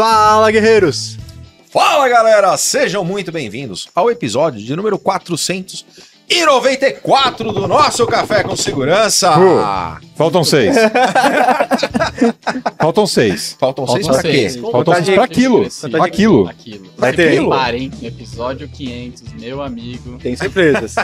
Fala, guerreiros! Fala, galera! Sejam muito bem-vindos ao episódio de número 494 do nosso Café com Segurança. Uh, faltam seis. faltam seis. Faltam seis Faltam pra quê? seis. Faltam seis pra aquilo. Pra aquilo. Aquilo. Vai ter. Reparem, episódio 500, meu amigo. Tem surpresas.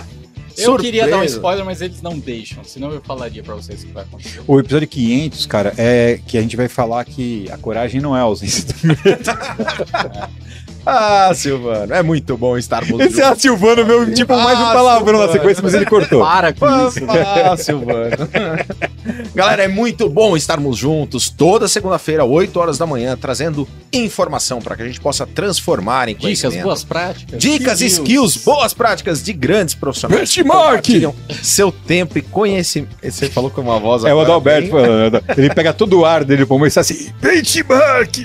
Eu queria dar um spoiler, mas eles não deixam, senão eu falaria pra vocês o que vai acontecer. O episódio 500, cara, é que a gente vai falar que a coragem não é a ausência do Ah, Silvano, é muito bom estarmos Esse é a Silvano, meu, tipo, mais um Ah, palavrão na Silvano. sequência, mas ele cortou. Para com isso. Ah, Silvano. Galera, é muito bom estarmos juntos toda segunda-feira, 8 horas da manhã, trazendo informação para que a gente possa transformar em Dicas, conhecimento. boas práticas. Dicas, skills, boas práticas de grandes profissionais. Benchmark! Seu tempo e conhecimento. Você falou com uma voz É o Adalberto bem- falando. Ele pega todo o ar dele pro e está assim, benchmark!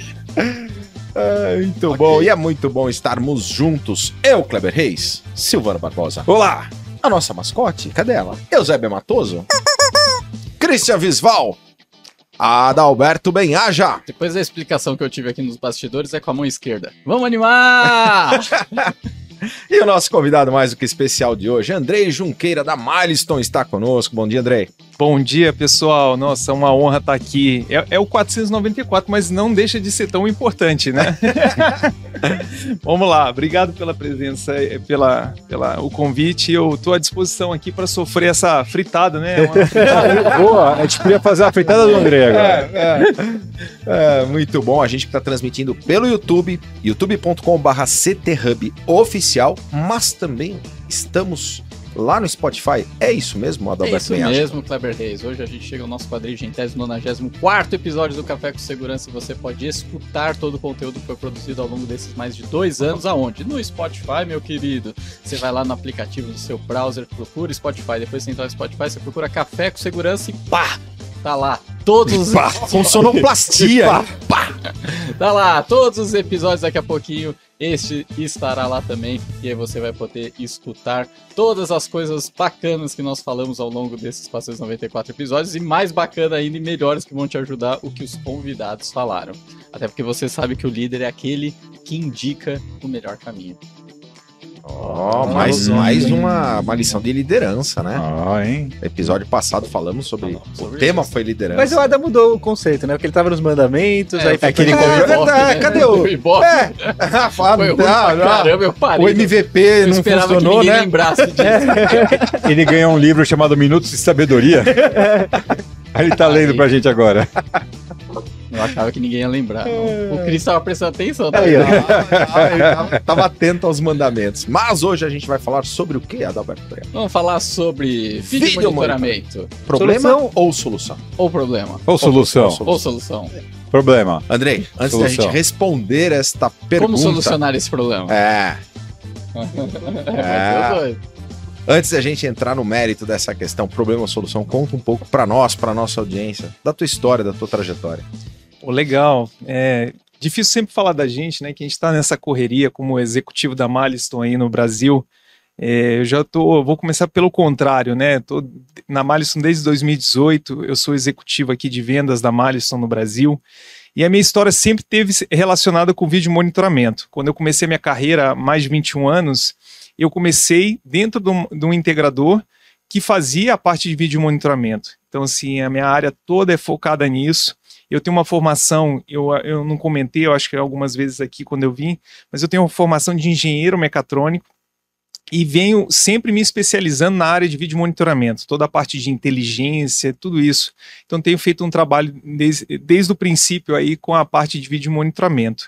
É, muito bom. E é muito bom estarmos juntos. Eu, Kleber Reis, Silvano Barbosa. Olá! A nossa mascote, cadê ela? Eusébio Matoso. Christian Visval. Adalberto Benhaja. Depois da explicação que eu tive aqui nos bastidores, é com a mão esquerda. Vamos animar! E o nosso convidado mais do que especial de hoje, Andrei Junqueira, da Milestone, está conosco. Bom dia, Andrei. Bom dia, pessoal. Nossa, é uma honra estar aqui. É, é o 494, mas não deixa de ser tão importante, né? Vamos lá. Obrigado pela presença, eh, pela, pela o convite. Eu estou à disposição aqui para sofrer essa fritada, né? Uma- Boa, a gente podia fazer a fritada do André agora. É, muito bom. A gente que está transmitindo pelo YouTube, youtube.com.br CTHub oficial, mas também estamos lá no Spotify. É isso mesmo, É Adalberto isso Benhaja? mesmo, Kleber Reis. Hoje a gente chega ao nosso quadrigentésimo, nonagésimo quarto episódio do Café com Segurança e você pode escutar todo o conteúdo que foi produzido ao longo desses mais de dois anos. Aonde? No Spotify, meu querido. Você vai lá no aplicativo do seu browser, procura Spotify. Depois você entra no Spotify, você procura Café com Segurança e pá! Tá lá. Todos os Pá, com sonoplastia. Pá. Tá lá, todos os episódios daqui a pouquinho. Este estará lá também. E aí você vai poder escutar todas as coisas bacanas que nós falamos ao longo desses 494 episódios. E mais bacana ainda e melhores que vão te ajudar o que os convidados falaram. Até porque você sabe que o líder é aquele que indica o melhor caminho. Ó, mais, Hum. mais uma, uma lição de liderança, né? Ah, hein? Episódio passado falamos sobre. Falamos o sobre tema isso. foi liderança. Mas o Adam mudou o conceito, né? Porque ele tava nos mandamentos, aí foi aquele pra- É verdade, cadê o- Ibope? É, ah, fala, ah, ah, caramba, eu parei. o MVP eu não esperava funcionou, né? disso. Ele ganhou um livro chamado Minutos de Sabedoria. Aí ele tá lendo pra gente agora. Eu achava que ninguém ia lembrar. não. O Cris tava prestando atenção. Tá. Ah, ele tava, tava atento aos mandamentos. Mas hoje a gente vai falar sobre o que, Adalberto? Vamos falar sobre vídeo, Vídeo monitoramento. Problema Solução. ou solução? Ou problema. Ou solução. Ou solução. Problema. Andrei, antes da Solução. gente responder esta pergunta. Como solucionar esse problema? É, É, antes da gente entrar no mérito dessa questão, problema ou solução, conta um pouco pra nós, pra nossa audiência, da tua história, da tua trajetória. Pô, legal. É difícil sempre falar da gente, né? Que a gente está nessa correria como executivo da Milestone aí no Brasil. É, eu já tô, vou começar pelo contrário, né? Tô na Milestone desde 2018. Eu sou executivo aqui de vendas da Milestone no Brasil. E a minha história sempre teve relacionada com vídeo monitoramento. Quando eu comecei minha carreira há mais de 21 anos, eu comecei dentro de um, de um integrador que fazia a parte de vídeo monitoramento. Então, assim, a minha área toda é focada nisso. Eu tenho uma formação, eu, eu não comentei, eu acho que algumas vezes aqui quando eu vim, mas eu tenho uma formação de engenheiro mecatrônico e venho sempre me especializando na área de vídeo monitoramento, toda a parte de inteligência, tudo isso. Então tenho feito um trabalho desde, desde o princípio aí com a parte de vídeo monitoramento.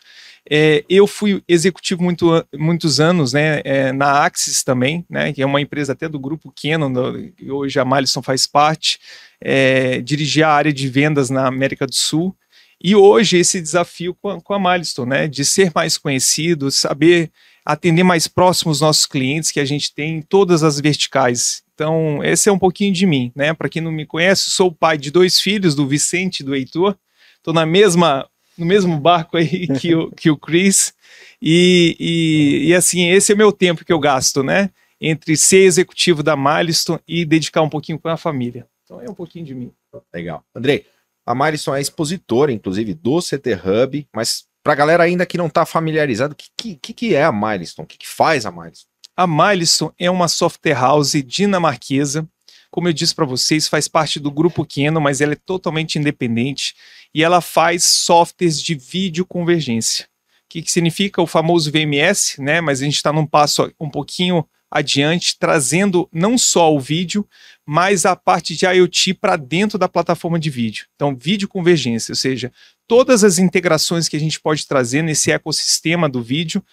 É, eu fui executivo muito, muitos anos né, é, na Axis também, né, que é uma empresa até do grupo Canon, que hoje a Malisson faz parte. É, dirigi a área de vendas na América do Sul. E hoje esse desafio com a, com a Milestone, né, de ser mais conhecido, saber atender mais próximo os nossos clientes que a gente tem em todas as verticais. Então, esse é um pouquinho de mim, né? Para quem não me conhece, sou o pai de dois filhos, do Vicente e do Heitor. Estou na mesma no mesmo barco aí que o, que o Chris. E, e, e, assim, esse é o meu tempo que eu gasto, né? Entre ser executivo da Milestone e dedicar um pouquinho com a família. Então é um pouquinho de mim. Legal. Andrei, a Milestone é expositora, inclusive, do CT Hub, mas Pra galera ainda que não tá familiarizado, o que, que, que é a Milestone? O que, que faz a Milestone? A Milestone é uma software house dinamarquesa. Como eu disse para vocês, faz parte do grupo Canon, mas ela é totalmente independente e ela faz softwares de vídeo convergência. O que, que significa o famoso VMS, né? Mas a gente está num passo um pouquinho adiante, trazendo não só o vídeo, mas a parte de IoT para dentro da plataforma de vídeo. Então, vídeo convergência, ou seja, todas as integrações que a gente pode trazer nesse ecossistema do vídeo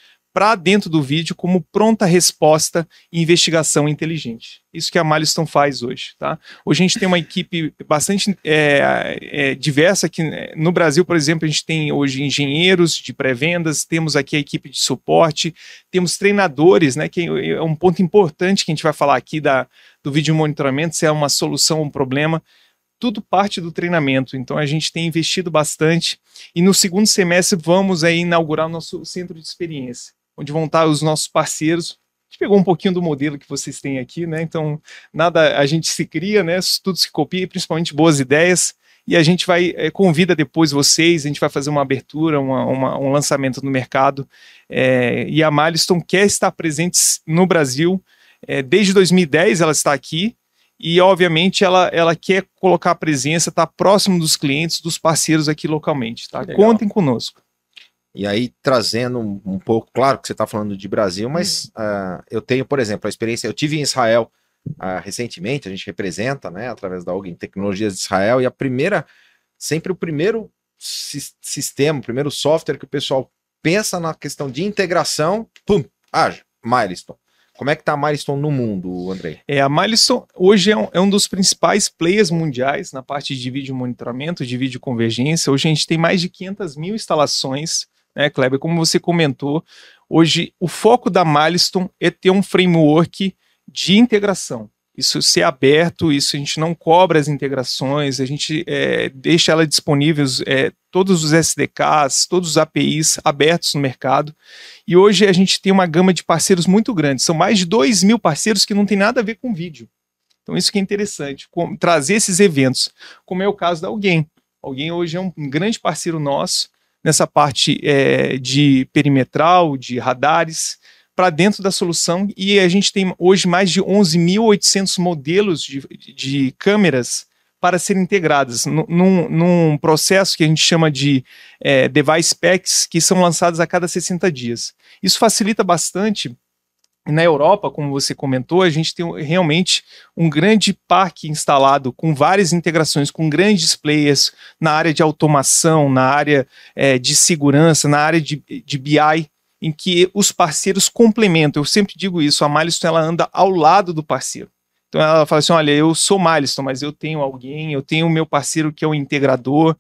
para dentro do vídeo como pronta resposta e investigação inteligente. Isso que a Milestone faz hoje. Tá? Hoje a gente tem uma equipe bastante é, é, diversa aqui né? no Brasil, por exemplo, a gente tem hoje engenheiros de pré-vendas, temos aqui a equipe de suporte, temos treinadores, né, que é um ponto importante que a gente vai falar aqui da, do vídeo monitoramento, se é uma solução ou um problema tudo parte do treinamento. Então a gente tem investido bastante e no segundo semestre vamos aí inaugurar o nosso centro de experiência onde vão estar os nossos parceiros. A gente pegou um pouquinho do modelo que vocês têm aqui, né? Então, nada a gente se cria, né? Tudo se copia, principalmente boas ideias. E a gente vai, é, convida depois vocês, a gente vai fazer uma abertura, uma, uma, um lançamento no mercado. É, e a Milestone quer estar presente no Brasil. É, desde 2010 ela está aqui, e obviamente ela, ela quer colocar a presença, estar tá próximo dos clientes, dos parceiros aqui localmente, tá? Contem conosco. E aí, trazendo um, um pouco, claro que você está falando de Brasil, mas uh, eu tenho, por exemplo, a experiência, eu tive em Israel uh, recentemente, a gente representa, né, através da Ogin Tecnologias de Israel, e a primeira, sempre o primeiro si sistema, o primeiro software que o pessoal pensa na questão de integração, pum, haja, Milestone. Como é que está a Milestone no mundo, Andrei? É, a Milestone hoje é um, é um, dos principais players mundiais na parte de vídeo monitoramento, de vídeo convergência. Hoje a gente tem mais de 500 mil instalações né, Kleber? Como você comentou, hoje o foco da Milestone é ter um framework de integração. Isso ser aberto, isso a gente não cobra as integrações, a gente é, deixa ela disponível, é, todos os SDKs, todos os APIs abertos no mercado. E hoje a gente tem uma gama de parceiros muito grande, são mais de 2 mil parceiros que não tem nada a ver com vídeo. Então isso que é interessante, com, trazer esses eventos, como é o caso da Alguém. Alguém hoje é um grande parceiro nosso, nessa parte é, de perimetral, de radares, para dentro da solução. E a gente tem hoje mais de 11.800 modelos de, de câmeras para serem integradas num, num, processo que a gente chama de é, device packs, que são lançados a cada 60 dias. Isso facilita bastante na Europa, como você comentou, a gente tem realmente um grande parque instalado com várias integrações, com grandes players na área de automação, na área é, de segurança, na área de, de BI, em que os parceiros complementam. Eu sempre digo isso, a Milestone ela anda ao lado do parceiro. Então ela fala assim: olha, eu sou Milestone, mas eu tenho alguém, eu tenho o meu parceiro que é o integrador.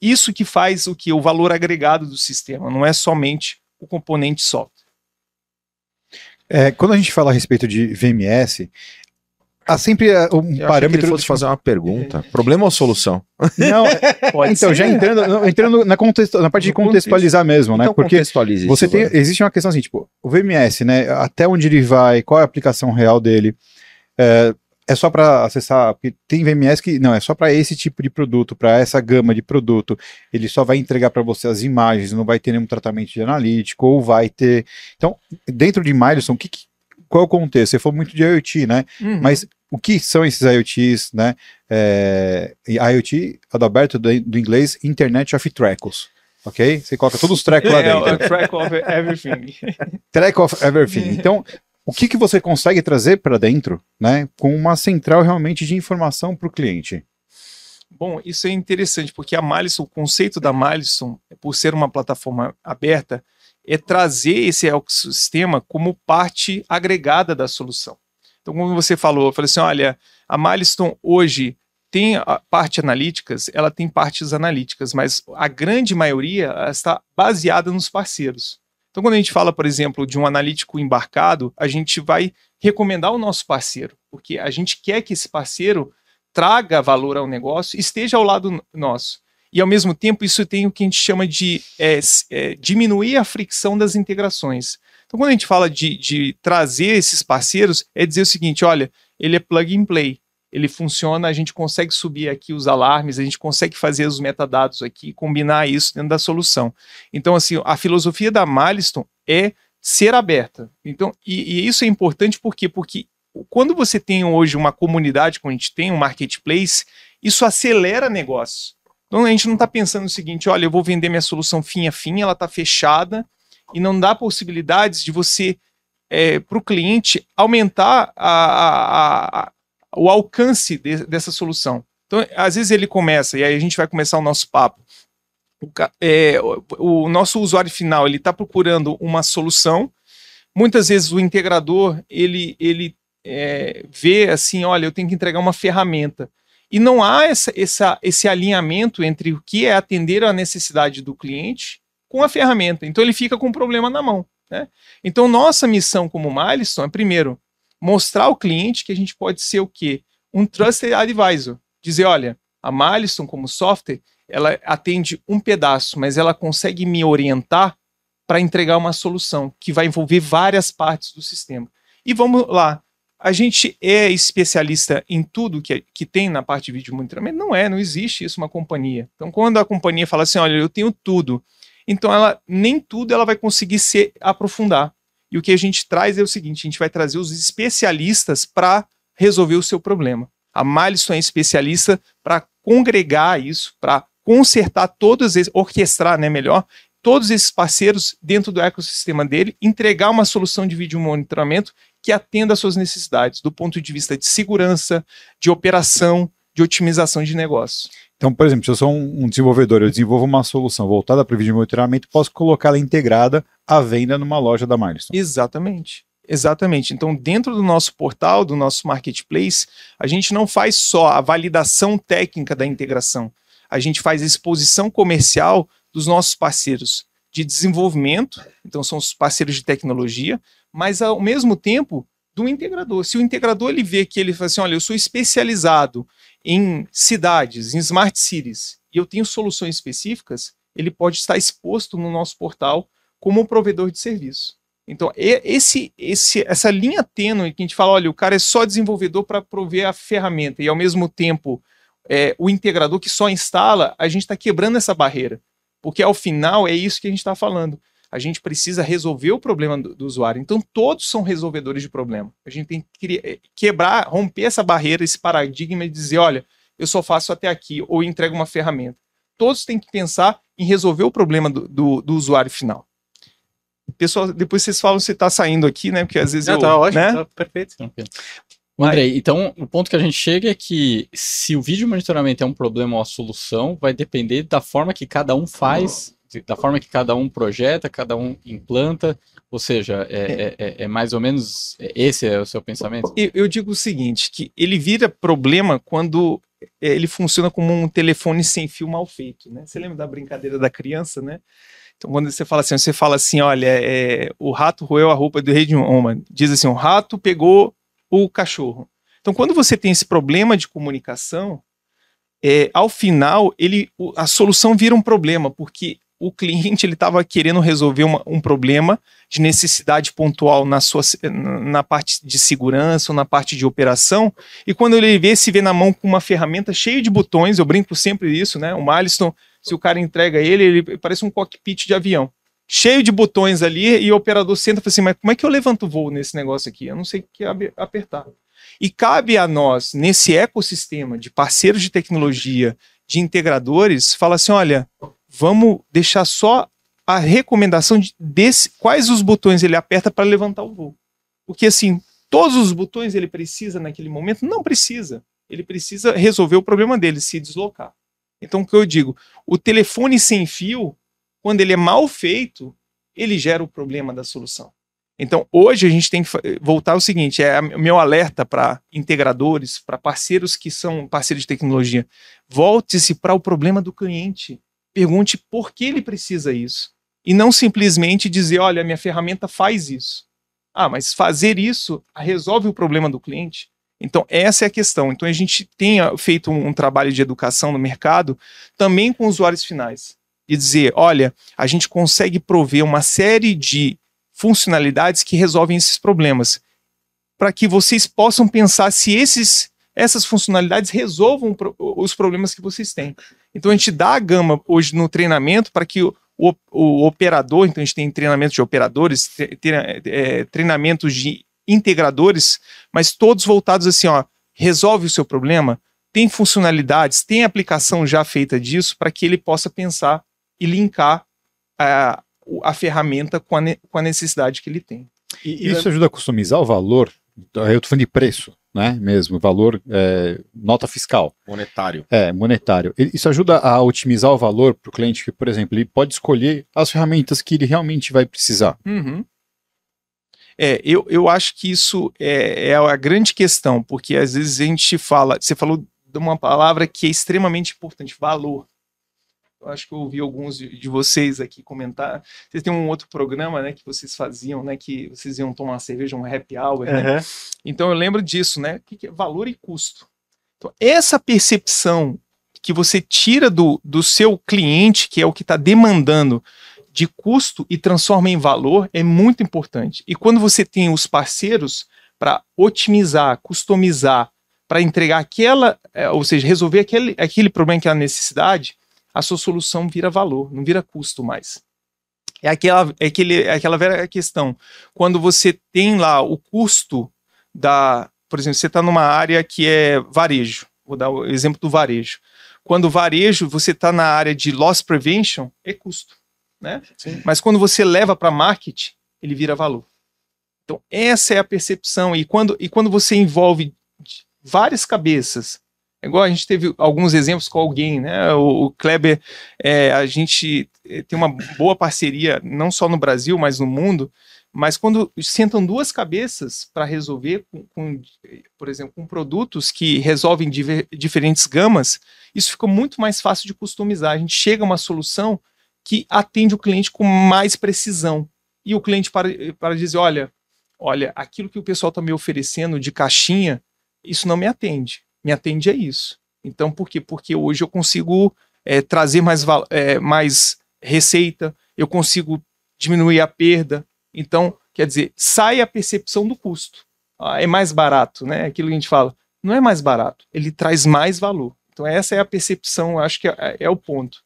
Isso que faz o que? O valor agregado do sistema, não é somente o componente software. É, quando a gente fala a respeito de VMS, há sempre é, um Eu parâmetro. Que ele fosse fazer uma pergunta. Problema ou solução? Não, pode então, ser. já entrando, entrando na, contexto, na parte de contextualizar mesmo, né? Então, Porque você tem, existe uma questão assim, tipo, o VMS, né? Até onde ele vai, qual é a aplicação real dele. É, é só para acessar, porque tem VMS que não é só para esse tipo de produto, para essa gama de produto. Ele só vai entregar para você as imagens, não vai ter nenhum tratamento de analítico ou vai ter. Então, dentro de Milestone, que, qual é o contexto? Você falou muito de IoT, né? Uhum. Mas o que são esses IoTs, né? É, IoT, Adalberto do, do inglês, Internet of Trackles. Ok? Você coloca todos os tracks lá dentro. É, track of everything. track of everything. Então, o que, que você consegue trazer para dentro, né, com uma central realmente de informação para o cliente? Bom, isso é interessante, porque a Malison, o conceito da Malison, por ser uma plataforma aberta, é trazer esse ecossistema como parte agregada da solução. Então, como você falou, eu falei assim, olha, a Milestone hoje tem a parte analíticas, ela tem partes analíticas, mas a grande maioria está baseada nos parceiros. Então, quando a gente fala, por exemplo, de um analítico embarcado, a gente vai recomendar o nosso parceiro, porque a gente quer que esse parceiro traga valor ao negócio, esteja ao lado nosso. E, ao mesmo tempo, isso tem o que a gente chama de é, é, diminuir a fricção das integrações. Então, quando a gente fala de, de trazer esses parceiros, é dizer o seguinte: olha, ele é plug and play. Ele funciona, a gente consegue subir aqui os alarmes, a gente consegue fazer os metadados aqui, combinar isso dentro da solução. Então, assim, a filosofia da Milestone é ser aberta. Então, e, e isso é importante por quê? Porque quando você tem hoje uma comunidade, como a gente tem, um marketplace, isso acelera negócio. Então a gente não está pensando o seguinte: olha, eu vou vender minha solução fim a fim, ela está fechada e não dá possibilidades de você, é, para o cliente, aumentar a, a, o alcance de, dessa solução. Então, às vezes ele começa, e aí a gente vai começar o nosso papo. O, é, o, o nosso usuário final ele está procurando uma solução. Muitas vezes o integrador ele, ele é, vê assim, olha, eu tenho que entregar uma ferramenta. E não há essa, essa, esse alinhamento entre o que é atender a necessidade do cliente com a ferramenta. Então ele fica com o problema na mão. Né? Então, nossa missão como Milestone é, primeiro, mostrar ao cliente que a gente pode ser o quê? Um Trusted Advisor. Dizer, olha, a Milestone como software, ela atende um pedaço, mas ela consegue me orientar para entregar uma solução que vai envolver várias partes do sistema. E vamos lá, a gente é especialista em tudo que, que tem na parte de vídeo monitoramento? Não é, não existe isso uma companhia. Então, quando a companhia fala assim, olha, eu tenho tudo, então ela nem tudo ela vai conseguir se aprofundar. E o que a gente traz é o seguinte: a gente vai trazer os especialistas para resolver o seu problema. A Milestone é especialista para congregar isso, para consertar todos esses, orquestrar, né, melhor, todos esses parceiros dentro do ecossistema dele, entregar uma solução de vídeo monitoramento que atenda às suas necessidades, do ponto de vista de segurança, de operação, de otimização de negócio. Então, por exemplo, se eu sou um, desenvolvedor, eu desenvolvo uma solução voltada para o vídeo monitoramento, posso colocá-la integrada à venda numa loja da Milestone. Exatamente. Exatamente. Então, dentro do nosso portal, do nosso marketplace, a gente não faz só a validação técnica da integração, a gente faz a exposição comercial dos nossos parceiros de desenvolvimento, então são os parceiros de tecnologia, mas ao mesmo tempo do integrador. Se o integrador ele vê que ele fala assim, olha, eu sou especializado em cidades, em smart cities, e eu tenho soluções específicas, ele pode estar exposto no nosso portal como um provedor de serviço. Então, esse, esse, essa linha tênue que a gente fala, olha, o cara é só desenvolvedor para prover a ferramenta e, ao mesmo tempo, é, o integrador que só instala, a gente está quebrando essa barreira. Porque ao final é isso que a gente está falando. A gente precisa resolver o problema do, do, usuário. Então, todos são resolvedores de problema. A gente tem que eh, quebrar, romper essa barreira, esse paradigma e dizer: olha, eu só faço até aqui, ou entrego uma ferramenta. Todos têm que pensar em resolver o problema do, do, do usuário final. Pessoal, depois vocês falam se está saindo aqui, né? Porque às vezes Não, eu. tá ótimo, né? tá perfeito. André, então o ponto que a gente chega é que se o vídeo monitoramento é um problema ou a solução, vai depender da forma que cada um faz, da forma que cada um projeta, cada um implanta, ou seja, é, é. é, é mais ou menos esse é o seu pensamento? Eu, eu digo o seguinte, que ele vira problema quando ele funciona como um telefone sem fio mal feito, né? Você lembra da brincadeira da criança, né? Então, quando você fala assim, você fala assim, olha, é, o rato roeu a roupa do rei de Oma. Diz assim, o rato pegou o cachorro. Então, quando você tem esse problema de comunicação, é, ao final, ele, a solução vira um problema, porque o cliente ele estava querendo resolver uma, um problema de necessidade pontual na, sua, na parte de segurança ou na parte de operação, e quando ele vê, se vê na mão com uma ferramenta cheia de botões, eu brinco sempre isso, né? O Milestone, se o cara entrega ele, ele parece um cockpit de avião cheio de botões ali e o operador senta e fala assim, mas como é que eu levanto o voo nesse negócio aqui? Eu não sei o que apertar. E cabe a nós, nesse ecossistema de parceiros de tecnologia, de integradores, falar assim, olha, vamos deixar só a recomendação de desse, quais os botões ele aperta para levantar o voo. Porque assim, todos os botões ele precisa naquele momento? Não precisa. Ele precisa resolver o problema dele, se deslocar. Então, o que eu digo? O telefone sem fio, quando ele é mal feito, ele gera o problema da solução. Então, hoje a gente tem que voltar ao seguinte: é meu alerta para integradores, para parceiros que são parceiros de tecnologia. Volte-se para o problema do cliente. Pergunte por que ele precisa isso. E não simplesmente dizer, olha, minha ferramenta faz isso. Ah, mas fazer isso resolve o problema do cliente? Então, essa é a questão. Então, a gente tem feito um, um trabalho de educação no mercado também com usuários finais e dizer: olha, a gente consegue prover uma série de funcionalidades que resolvem esses problemas, para que vocês possam pensar se esses essas funcionalidades resolvam pro, os problemas que vocês têm. Então a gente dá a gama hoje no treinamento para que o, o, operador, então a gente tem treinamento de operadores, é, treinamentos de integradores, mas todos voltados assim, ó, resolve o seu problema, tem funcionalidades, tem aplicação já feita disso para que ele possa pensar e linkar a, a ferramenta com a, com a necessidade que ele tem. E, Isso ajuda a customizar o valor? Eu estou falando de preço, né? Mesmo, valor, é, nota fiscal. Monetário. É, monetário. Isso ajuda a otimizar o valor para o cliente que, por exemplo, ele pode escolher as ferramentas que ele realmente vai precisar. Uhum. É, eu, eu acho que isso é, é a grande questão, porque às vezes a gente fala, você falou de uma palavra que é extremamente importante, valor. Acho que eu ouvi alguns de vocês aqui comentar. Vocês têm um outro programa, né, que vocês faziam, né, que vocês iam tomar uma cerveja, um happy hour, né? Então eu lembro disso, né? O que é valor e custo. Então, essa percepção que você tira do, do seu cliente, que é o que está demandando, de custo e transforma em valor é muito importante. E quando você tem os parceiros para otimizar, customizar, para entregar aquela, é, ou seja, resolver aquele, aquele problema, aquela necessidade, a sua solução vira valor, não vira custo mais. É aquela, é aquele, é aquela velha questão. Quando você tem lá o custo da. Por exemplo, você está numa área que é varejo. Vou dar o exemplo do varejo. Quando o varejo, você está na área de loss prevention, é custo né? Sim. Mas quando você leva para marketing, ele vira valor. Então, essa é a percepção. E quando, e quando você envolve várias cabeças, igual a gente teve alguns exemplos com alguém, né? O, o Kleber, é, a gente é, tem uma boa parceria, não só no Brasil, mas no mundo. Mas quando sentam duas cabeças para resolver, com, com, por exemplo, com produtos que resolvem diver, diferentes gamas, isso fica muito mais fácil de customizar. A gente chega a uma solução que atende o cliente com mais precisão. E o cliente para, para dizer, olha, olha, aquilo que o pessoal está me oferecendo de caixinha, isso não me atende. Me atende a isso. Então, por quê? Porque hoje eu consigo é, trazer mais, é, mais receita, eu consigo diminuir a perda. Então, quer dizer, sai a percepção do custo. Ah, é mais barato, né? Aquilo que a gente fala. Não é mais barato, ele traz mais valor. Então, essa é a percepção, acho que é, é o ponto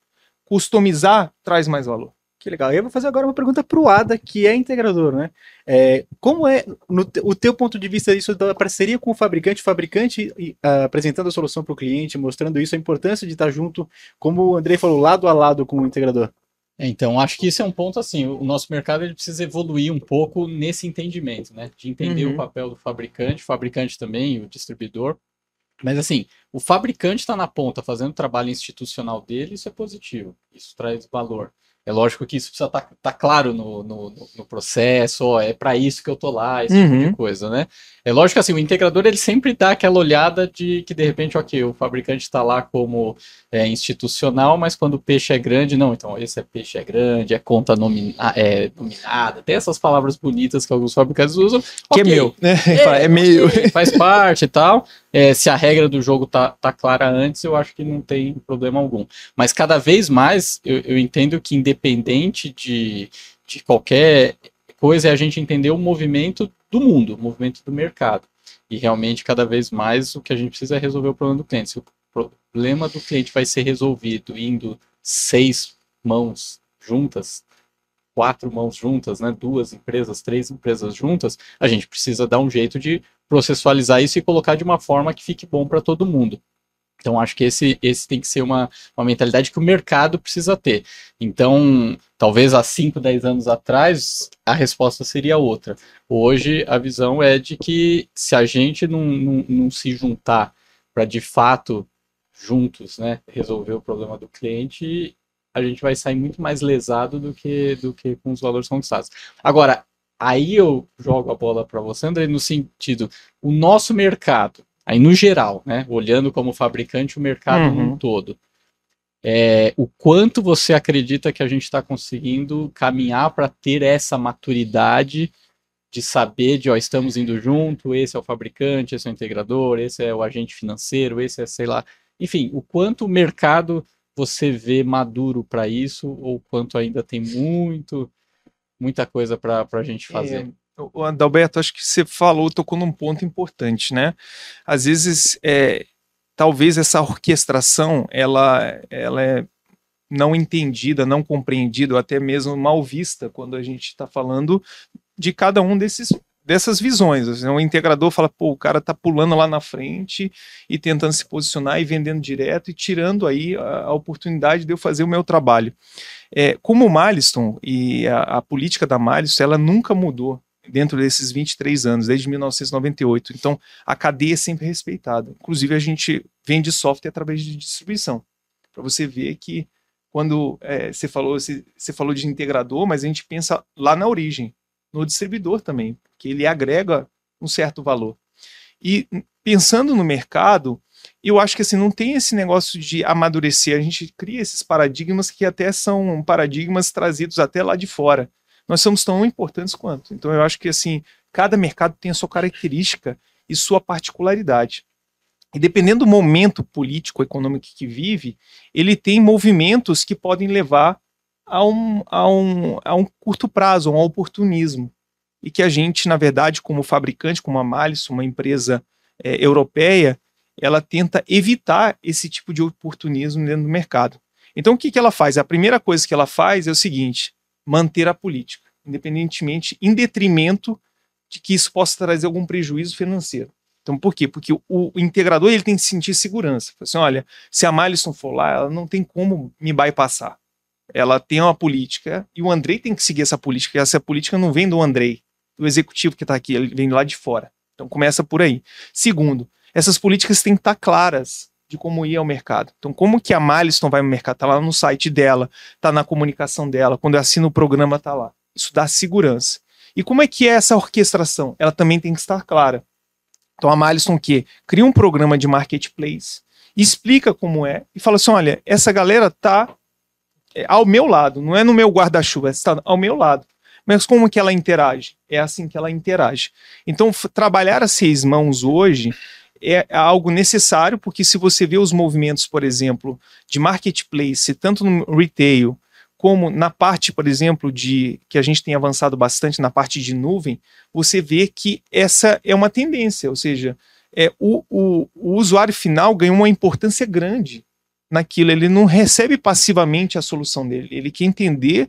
customizar traz mais valor. Que legal. Eu vou fazer agora uma pergunta para o Ada, que é integrador, né? É, como é, no o teu ponto de vista, isso da parceria com o fabricante, o fabricante uh, apresentando a solução para o cliente, mostrando isso, a importância de estar junto, como o Andrei falou, lado a lado com o integrador? É, então, acho que isso é um ponto assim, o nosso mercado ele precisa evoluir um pouco nesse entendimento, né? De entender uhum. o papel do fabricante, o fabricante também, o distribuidor, mas assim, o fabricante está na ponta fazendo o trabalho institucional dele, isso é positivo, isso traz valor. É lógico que isso precisa estar tá, tá claro no, no, no, processo, ó, é para isso que eu tô lá, esse uhum. tipo de uhum. coisa, né? É lógico que assim, o integrador ele sempre dá aquela olhada de que de repente, ok, o fabricante está lá como é, institucional, mas quando o peixe é grande, não, então esse é peixe é grande, é conta nomina, é, nominada, tem essas palavras bonitas que alguns fabricantes usam. Que okay, é meu, né? É, é meio. Okay, faz parte e tal. É, se a regra do jogo tá, tá clara antes, eu acho que não tem problema algum. Mas cada vez mais eu, eu entendo que, independente de, de qualquer coisa, é a gente entender o movimento do mundo, o movimento do mercado. E realmente, cada vez mais, o que a gente precisa é resolver o problema do cliente. Se o problema do cliente vai ser resolvido indo seis mãos juntas, quatro mãos juntas, né, duas empresas, três empresas juntas, a gente precisa dar um jeito de processualizar isso e colocar de uma forma que fique bom para todo mundo. Então, acho que esse, esse tem que ser uma, uma mentalidade que o mercado precisa ter. Então, talvez há 5, 10 anos atrás, a resposta seria outra. Hoje, a visão é de que se a gente não, não, não se juntar para, de fato, juntos, né, resolver o problema do cliente, a gente vai sair muito mais lesado do que, do que com os valores conquistados. Agora, aí eu jogo a bola para você, André, no sentido, o nosso mercado, aí no geral, né, olhando como fabricante o mercado uhum. no todo, é, o quanto você acredita que a gente está conseguindo caminhar para ter essa maturidade de saber de, ó, estamos indo junto, esse é o fabricante, esse é o integrador, esse é o agente financeiro, esse é, sei lá, enfim, o quanto o mercado você vê maduro para isso ou quanto ainda tem muito muita coisa para a gente fazer? O Adalberto, acho que você falou, tocou num ponto importante, né? Às vezes, é, talvez essa orquestração, ela, ela é não entendida, não compreendida, ou até mesmo mal vista quando a gente está falando de cada um desses dessas visões. Assim, o integrador fala, pô, o cara tá pulando lá na frente e tentando se posicionar e vendendo direto e tirando aí a, a oportunidade de eu fazer o meu trabalho. É, como o Milestone e a, a política da Milestone, ela nunca mudou dentro desses 23 anos, desde 1998. Então, a cadeia é sempre respeitada. Inclusive, a gente vende software através de distribuição. Para você ver que quando é, você falou você, falou de integrador, mas a gente pensa lá na origem, no distribuidor também que ele agrega um certo valor. E pensando no mercado, eu acho que assim não tem esse negócio de amadurecer. A gente cria esses paradigmas que até são paradigmas trazidos até lá de fora. Nós somos tão importantes quanto. Então eu acho que assim cada mercado tem a sua característica e sua particularidade. E dependendo do momento político, econômico que vive, ele tem movimentos que podem levar a um, a um, a um curto prazo, a um oportunismo e que a gente, na verdade, como fabricante, como a Malis, uma empresa é, europeia, ela tenta evitar esse tipo de oportunismo dentro do mercado. Então, o que, que ela faz? A primeira coisa que ela faz é o seguinte: manter a política, independentemente, em detrimento de que isso possa trazer algum prejuízo financeiro. Então, por quê? Porque o, o integrador ele tem que sentir segurança. Assim, olha, se a Malison for lá, ela não tem como me bypassar. Ela tem uma política e o Andrei tem que seguir essa política. E essa política não vem do Andrei, do executivo que está aqui, ele vem lá de fora. Então começa por aí. Segundo, essas políticas têm que estar tá claras de como ir ao mercado. Então, como que a Maliston vai ao mercado? Está lá no site dela, está na comunicação dela, quando eu assino o programa, está lá. Isso dá segurança. E como é que é essa orquestração? Ela também tem que estar clara. Então, a Maliston que cria um programa de marketplace, explica como é e fala assim: olha, essa galera está é, ao meu lado, não é no meu guarda-chuva, está ao meu lado. Mas como que ela interage? É assim que ela interage. Então, trabalhar as seis mãos hoje é algo necessário, porque se você vê os movimentos, por exemplo, de marketplace, tanto no retail, como na parte, por exemplo, de que a gente tem avançado bastante na parte de nuvem, você vê que essa é uma tendência, ou seja, é, o, o, o usuário final ganha uma importância grande naquilo, ele não recebe passivamente a solução dele, ele quer entender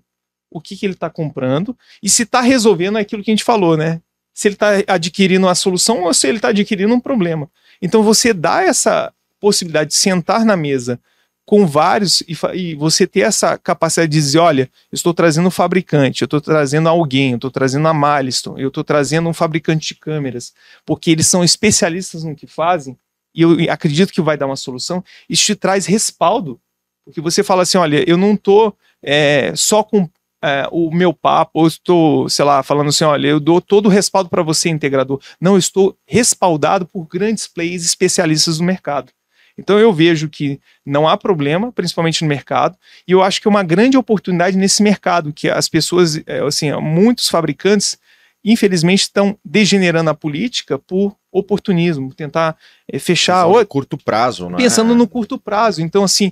o que, que ele está comprando e se está resolvendo aquilo que a gente falou, né? Se ele está adquirindo a solução ou se ele está adquirindo um problema. Então você dá essa possibilidade de sentar na mesa com vários e, e você ter essa capacidade de dizer, olha, eu estou trazendo um fabricante, eu estou trazendo alguém, eu estou trazendo a Milestone, eu estou trazendo um fabricante de câmeras, porque eles são especialistas no que fazem e eu acredito que vai dar uma solução. Isso te traz respaldo, porque você fala assim, olha, eu não estou é, só com é, o meu papo, ou estou, sei lá, falando assim, olha, eu dou todo o respaldo para você, integrador. Não, eu estou respaldado por grandes players especialistas do mercado. Então eu vejo que não há problema, principalmente no mercado, e eu acho que é uma grande oportunidade nesse mercado, que as pessoas, é, assim, muitos fabricantes, infelizmente, estão degenerando a política por oportunismo, tentar é, fechar... Ou, curto prazo, né? Pensando no curto prazo. Então, assim,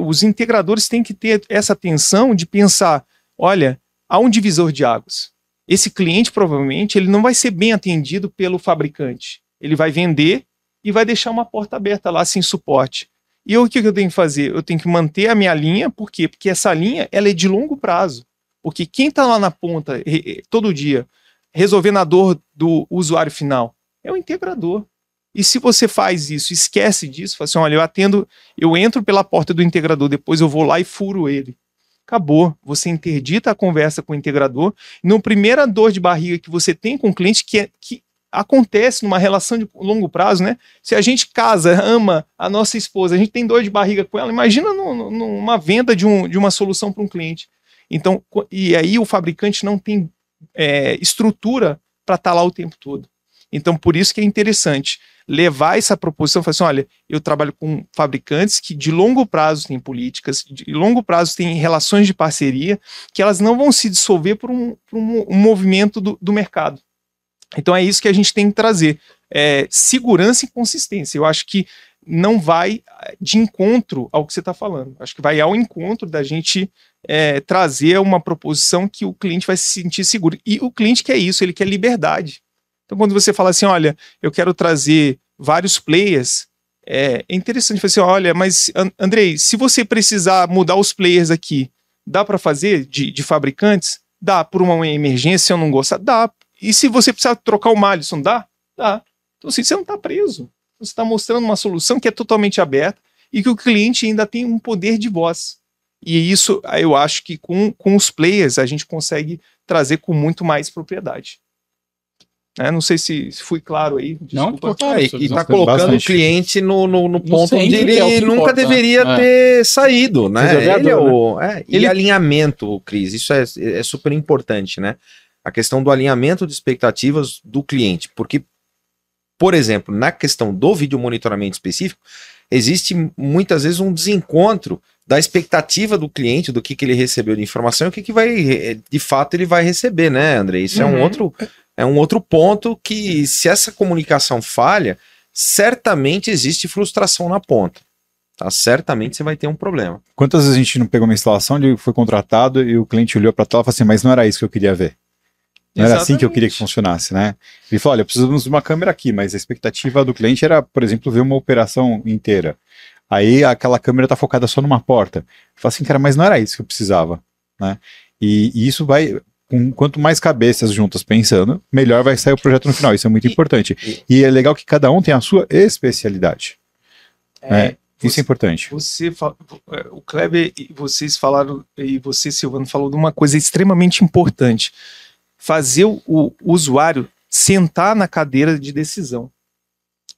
os integradores têm que ter essa atenção de pensar, olha, há um divisor de águas. Esse cliente provavelmente ele não vai ser bem atendido pelo fabricante. Ele vai vender e vai deixar uma porta aberta lá sem suporte. E eu, o que eu tenho que fazer? Eu tenho que manter a minha linha, por quê? Porque essa linha ela é de longo prazo. Porque quem está lá na ponta todo dia resolvendo a dor do usuário final é o integrador. E se você faz isso, esquece disso, fala assim: olha, eu atendo, eu entro pela porta do integrador, depois eu vou lá e furo ele. Acabou. Você interdita a conversa com o integrador. No primeira dor de barriga que você tem com o cliente, que, é, que acontece numa relação de longo prazo, né? Se a gente casa, ama a nossa esposa, a gente tem dor de barriga com ela, imagina no, no, numa venda de, um, de uma solução para um cliente. Então, e aí o fabricante não tem é, estrutura para estar tá lá o tempo todo. Então, por isso que é interessante levar essa proposição, falar assim, olha, eu trabalho com fabricantes que de longo prazo têm políticas, de longo prazo têm relações de parceria, que elas não vão se dissolver por um, por um, um movimento do, do, mercado. Então é isso que a gente tem que trazer, é, segurança e consistência. Eu acho que não vai de encontro ao que você está falando. Acho que vai ao encontro da gente é, trazer uma proposição que o cliente vai se sentir seguro. E o cliente quer isso, ele quer liberdade. Então, quando você fala assim, olha, eu quero trazer vários players, é, é interessante falar assim, olha, mas Andrei, se você precisar mudar os players aqui, dá para fazer de, de, fabricantes? Dá. Por uma emergência, se eu não gostar, dá. E se você precisar trocar o Malisson, dá? Dá. Então, assim, você não está preso. Você está mostrando uma solução que é totalmente aberta e que o cliente ainda tem um poder de voz. E isso eu acho que com, com os players a gente consegue trazer com muito mais propriedade. É, não sei se, se fui claro aí. Desculpa. Não, claro, e está colocando bastante. o cliente no, no, no ponto onde ele é nunca importa, deveria né? ter saído, né? Ele é o, né? É, ele... E alinhamento, Cris, isso é, é super importante, né? A questão do alinhamento de expectativas do cliente, porque, por exemplo, na questão do vídeo monitoramento específico, existe muitas vezes um desencontro da expectativa do cliente, do que, que ele recebeu de informação e o que, que vai, de fato, ele vai receber, né, André? Isso uhum. é um uhum. outro é um outro ponto que, se essa comunicação falha, certamente existe frustração na ponta. Tá? Certamente você vai ter um problema. Quantas vezes a gente não pegou uma instalação, ele foi contratado e o cliente olhou para a tela e falou assim, mas não era isso que eu queria ver. Não Exatamente. era assim que eu queria que funcionasse, né? Ele falou, olha, precisamos de uma câmera aqui, mas a expectativa do cliente era, por exemplo, ver uma operação inteira. Aí aquela câmera está focada só numa porta. Ele falou assim, cara, mas não era isso que eu precisava, né? E, e isso vai, com quanto mais cabeças juntas pensando, melhor vai sair o projeto no final. Isso é muito e, importante. E, e, é legal que cada um tem a sua especialidade. É, né? Você, Isso é importante. Você, é, o Kleber e vocês falaram, e você, Silvano, falou de uma coisa extremamente importante. Fazer o, o usuário sentar na cadeira de decisão.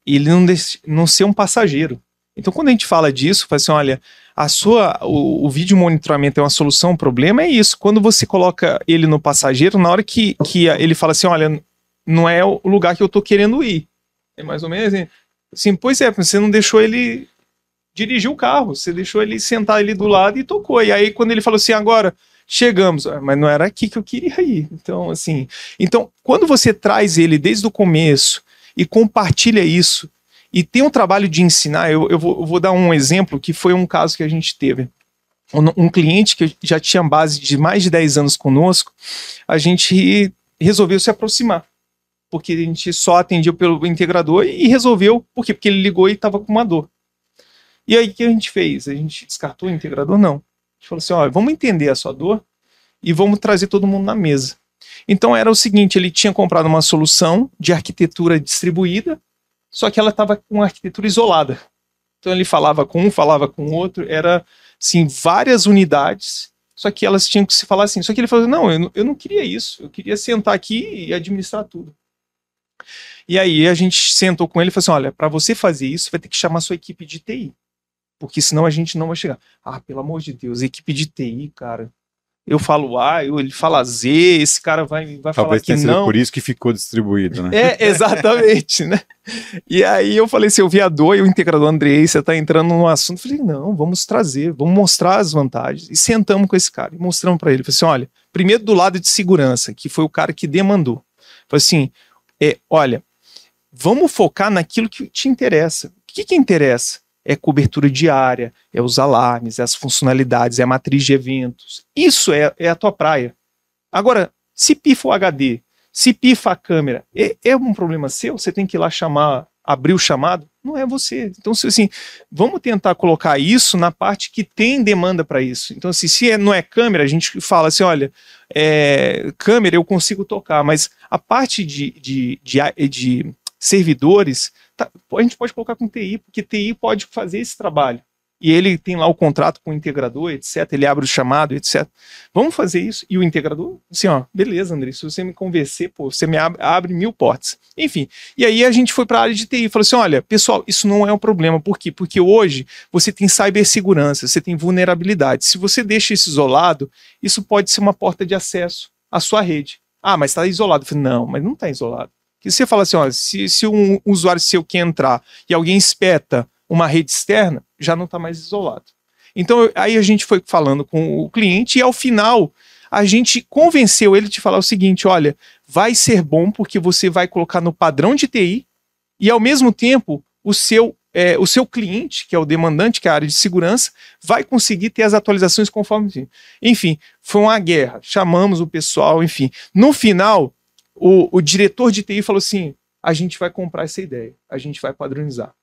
E ele não, não ser um passageiro. Então, quando a gente fala disso, fala assim, olha, a sua, o, o vídeo monitoramento é uma solução, o problema é isso. Quando você coloca ele no passageiro, na hora que, que ele fala assim, olha, não é o lugar que eu tô querendo ir. É mais ou menos assim, assim pois é, você não deixou ele dirigir o carro, você deixou ele sentar ali do lado e tocou. E aí, quando ele falou assim, agora chegamos, ah, mas não era aqui que eu queria ir. Então, assim, então, quando você traz ele desde o começo e compartilha isso, e tem um trabalho de ensinar, eu, eu, vou, eu vou dar um exemplo que foi um caso que a gente teve. Um, cliente que já tinha base de mais de 10 anos conosco, a gente resolveu se aproximar porque a gente só atendia pelo integrador e resolveu, por quê? Porque ele ligou e estava com uma dor. E aí o que a gente fez? A gente descartou o integrador? Não. A gente falou assim: olha, vamos entender a sua dor e vamos trazer todo mundo na mesa. Então era o seguinte: ele tinha comprado uma solução de arquitetura distribuída só que ela estava com arquitetura isolada. Então ele falava com um, falava com o outro, era assim, várias unidades, só que elas tinham que se falar assim. Só que ele falou: não, eu não, eu não queria isso, eu queria sentar aqui e administrar tudo. E aí a gente sentou com ele e falou assim: olha, para você fazer isso, vai ter que chamar sua equipe de TI. Porque senão a gente não vai chegar. Ah, pelo amor de Deus, equipe de TI, cara eu falo A, ele fala Z, esse cara vai, vai falar que não. por isso que ficou distribuído, né? É, exatamente, né? E aí eu falei assim, eu vi a dor e o integrador Andrei, você tá entrando no assunto. Eu falei, não, vamos trazer, vamos mostrar as vantagens. E sentamos com esse cara e mostramos para ele. Falei assim, olha, primeiro do lado de segurança, que foi o cara que demandou. Falei assim, é, olha, vamos focar naquilo que te interessa. O que que interessa? É cobertura diária, é os alarmes, é as funcionalidades, é a matriz de eventos. Isso é, é a tua praia. Agora, se pifa o HD, se pifa a câmera, é, é um problema seu? Você tem que ir lá chamar, abrir o chamado? Não é você. Então, assim, vamos tentar colocar isso na parte que tem demanda para isso. Então, assim, se é, não é câmera, a gente fala assim, olha, é, câmera eu consigo tocar, mas a parte de, de, de, de servidores, tá, a gente pode colocar com TI, porque TI pode fazer esse trabalho. E ele tem lá o contrato com o integrador, etc. Ele abre o chamado, etc. Vamos fazer isso. E o integrador, assim, ó, beleza, André, se você me convencer, pô, você me abre, abre mil portas. Enfim. E aí a gente foi para a área de TI e falou assim: olha, pessoal, isso não é um problema. Por quê? Porque hoje você tem cibersegurança, você tem vulnerabilidade. Se você deixa isso isolado, isso pode ser uma porta de acesso à sua rede. Ah, mas está isolado. Eu falei, não, mas não está isolado que você fala assim, ó, se, se um usuário seu quer entrar e alguém espeta uma rede externa, já não está mais isolado. Então aí a gente foi falando com o cliente e ao final a gente convenceu ele de falar o seguinte: olha, vai ser bom porque você vai colocar no padrão de TI e ao mesmo tempo o seu é, o seu cliente, que é o demandante, que é a área de segurança, vai conseguir ter as atualizações conforme. Enfim, foi uma guerra. Chamamos o pessoal, enfim. No final, o, o diretor de TI falou assim: a gente vai comprar essa ideia, a gente vai padronizar.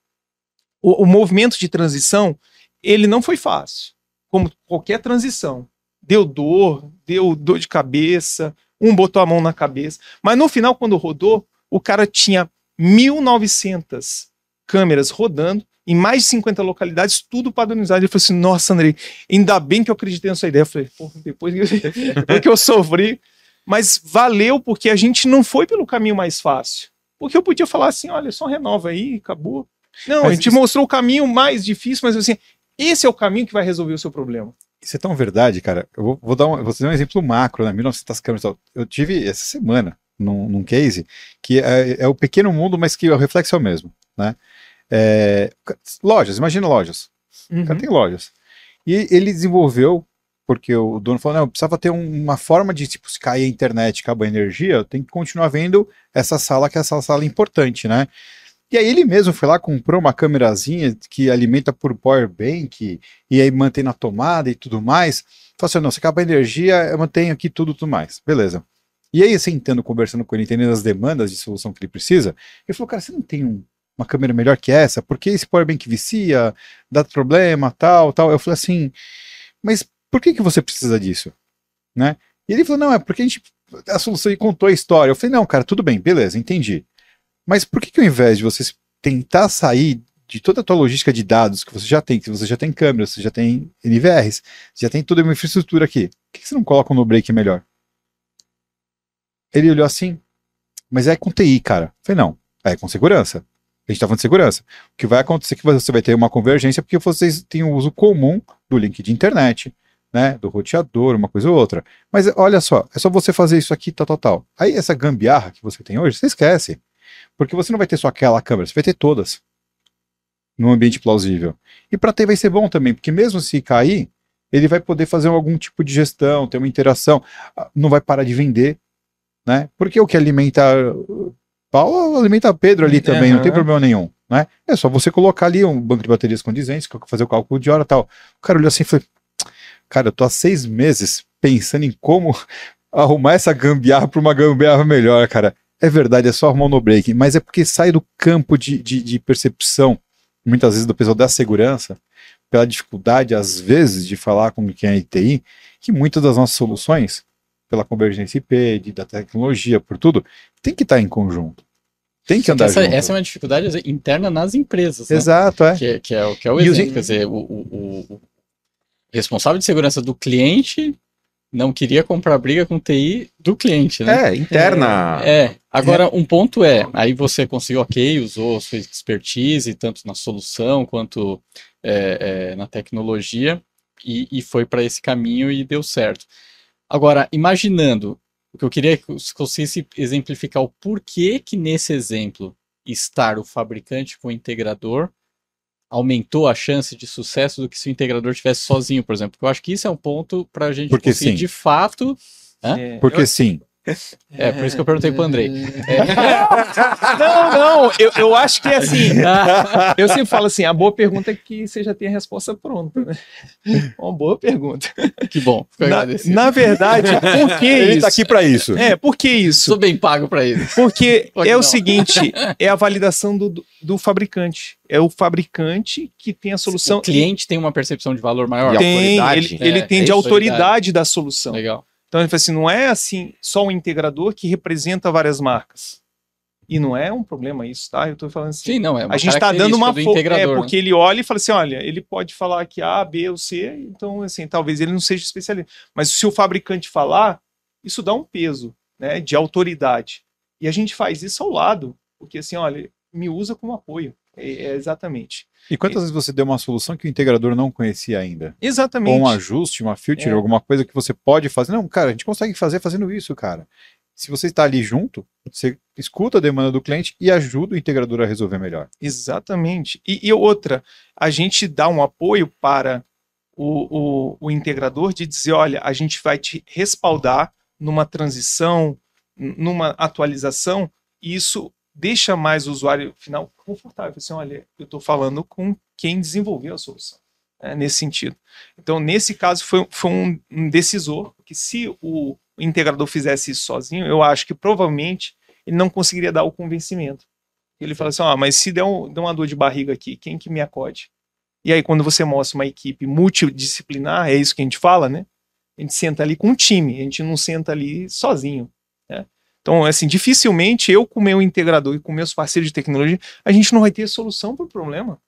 O, o movimento de transição, ele não foi fácil, como qualquer transição. Deu dor, deu dor de cabeça, um botou a mão na cabeça. Mas no final, quando rodou, o cara tinha 1.900 câmeras rodando em mais de 50 localidades, tudo padronizado. Ele falou assim: Nossa, Andrei, ainda bem que eu acreditei nessa ideia. Eu falei: depois, depois que eu sofri. Mas valeu porque a gente não foi pelo caminho mais fácil. Porque eu podia falar assim: olha, só renova aí, acabou. Não, mas a gente isso... mostrou o caminho mais difícil, mas assim, esse é o caminho que vai resolver o seu problema. Isso é tão verdade, cara. Eu vou, vou dar um, vou dar um exemplo macro, né? 1900 câmeras. Eu tive essa semana num, num case que é, é, o pequeno mundo, mas que o reflexo é o mesmo, né? É, lojas, imagina lojas. Uhum. O cara tem lojas. E ele desenvolveu, porque o dono falou, não, precisava ter um, uma forma de, tipo, se cair a internet, acabar a energia, tem que continuar vendo essa sala, que é essa sala importante, né? E aí ele mesmo foi lá, comprou uma câmerazinha que alimenta por power bank, e aí mantém na tomada e tudo mais. Falou assim, não, se acabar a energia, eu mantenho aqui tudo tudo mais. Beleza. E aí, sentando, conversando com ele, entendendo as demandas de solução que ele precisa, ele falou, cara, você não tem um, uma câmera melhor que essa? Porque esse powerbank vicia, dá problema, tal, tal. Eu falei assim, mas por que, que você precisa disso? Né? E ele falou, não, é porque a gente, a solução, e contou a história. Eu falei, não, cara, tudo bem, beleza, entendi. Mas por que, que ao invés de você tentar sair de toda a tua logística de dados que você já tem, que você já tem câmeras, você já tem NVRs, você já tem toda uma infraestrutura aqui, por que, que você não coloca um no break melhor? Ele olhou assim, mas é com TI, cara. Eu falei, não, é com segurança. A gente está falando de segurança. O que vai acontecer é que você vai ter uma convergência porque vocês têm o uso comum do link de internet, né, do roteador, uma coisa ou outra. Mas olha só, é só você fazer isso aqui, tal, tal, tal. Aí essa gambiarra que você tem hoje, você esquece. Porque você não vai ter só aquela câmera, você vai ter todas. Num ambiente plausível. E para ter vai ser bom também, porque mesmo se cair, ele vai poder fazer algum tipo de gestão, ter uma interação, ah, não vai parar de vender, né? Porque o que alimenta Paulo alimenta Pedro ali também, uhum. não tem problema nenhum. Né? É só você colocar ali um banco de baterias condizentes, fazer o cálculo de hora e tal. O cara olhou assim e falou: Cara, eu tô há seis meses pensando em como arrumar essa gambiarra para uma gambiarra melhor, cara. É verdade, é só arrumar o no break, mas é porque sai do campo de, de, de percepção, muitas vezes, do pessoal da segurança, pela dificuldade, às vezes, de falar com quem é ITI, que muitas das nossas soluções pela convergência IP, de, da tecnologia, por tudo, tem que estar tá em conjunto. Tem que andar essa, junto. Essa é uma dificuldade interna nas empresas. Né? Exato, é. Que, que, é, o, que é o exemplo. Os... Quer dizer, o, o, o, responsável de segurança do cliente não queria comprar briga com TI do cliente, né? É, interna. É. é. Agora, um ponto é, aí você conseguiu, ok, usou sua expertise, tanto na solução quanto é, é, na tecnologia, e, e foi para esse caminho e deu certo. Agora, imaginando, o que eu queria que você conseguisse exemplificar o porquê que nesse exemplo estar o fabricante com o integrador aumentou a chance de sucesso do que se o integrador tivesse sozinho, por exemplo. Porque eu acho que isso é um ponto para a gente Porque conseguir sim. de fato. É, Porque eu... sim. É, por isso que eu perguntei pro Andrei. É. Não, não, eu, eu acho que é assim. Eu sempre falo assim: a boa pergunta é que você já tem a resposta pronta, né? Uma boa pergunta. Que bom. Na, na, verdade, por que Ele isso? tá aqui para isso. É, por que isso? Sou bem pago para isso. Porque Pode é não. o seguinte: é a validação do, do, fabricante. É o fabricante que tem a solução. O cliente tem uma percepção de valor maior. Tem, ele, ele é, tem de autoridade da solução. Legal. Então ele fala assim, não é assim só um integrador que representa várias marcas. E não é um problema isso, tá? Eu estou falando assim. Sim, não, é A gente está dando uma É, porque né? ele olha e fala assim: olha, ele pode falar que A, B ou C, então, assim, talvez ele não seja especialista. Mas se o fabricante falar, isso dá um peso, né, de autoridade. E a gente faz isso ao lado, porque assim, olha, me usa como apoio. É, é exatamente. E quantas vezes você deu uma solução que o integrador não conhecia ainda? Exatamente. Ou um ajuste, uma filter, é. alguma coisa que você pode fazer. Não, cara, a gente consegue fazer fazendo isso, cara. Se você está ali junto, você escuta a demanda do cliente e ajuda o integrador a resolver melhor. Exatamente. E, e outra, a gente dá um apoio para o, o, o integrador de dizer: olha, a gente vai te respaldar numa transição, numa atualização, e isso deixa mais o usuário final confortável. Assim, olha, eu estou falando com quem desenvolveu a solução. É, nesse sentido. Então, nesse caso, foi, foi um, um decisor, que se o integrador fizesse isso sozinho, eu acho que provavelmente ele não conseguiria dar o convencimento. Ele fala assim, ah, mas se der, um, der uma dor de barriga aqui, quem que me acode? E aí, quando você mostra uma equipe multidisciplinar, é isso que a gente fala, né? A gente senta ali com um time, a gente não senta ali sozinho. Então, assim, dificilmente eu com o meu integrador e com meus parceiros de tecnologia, a gente não vai ter solução para o problema.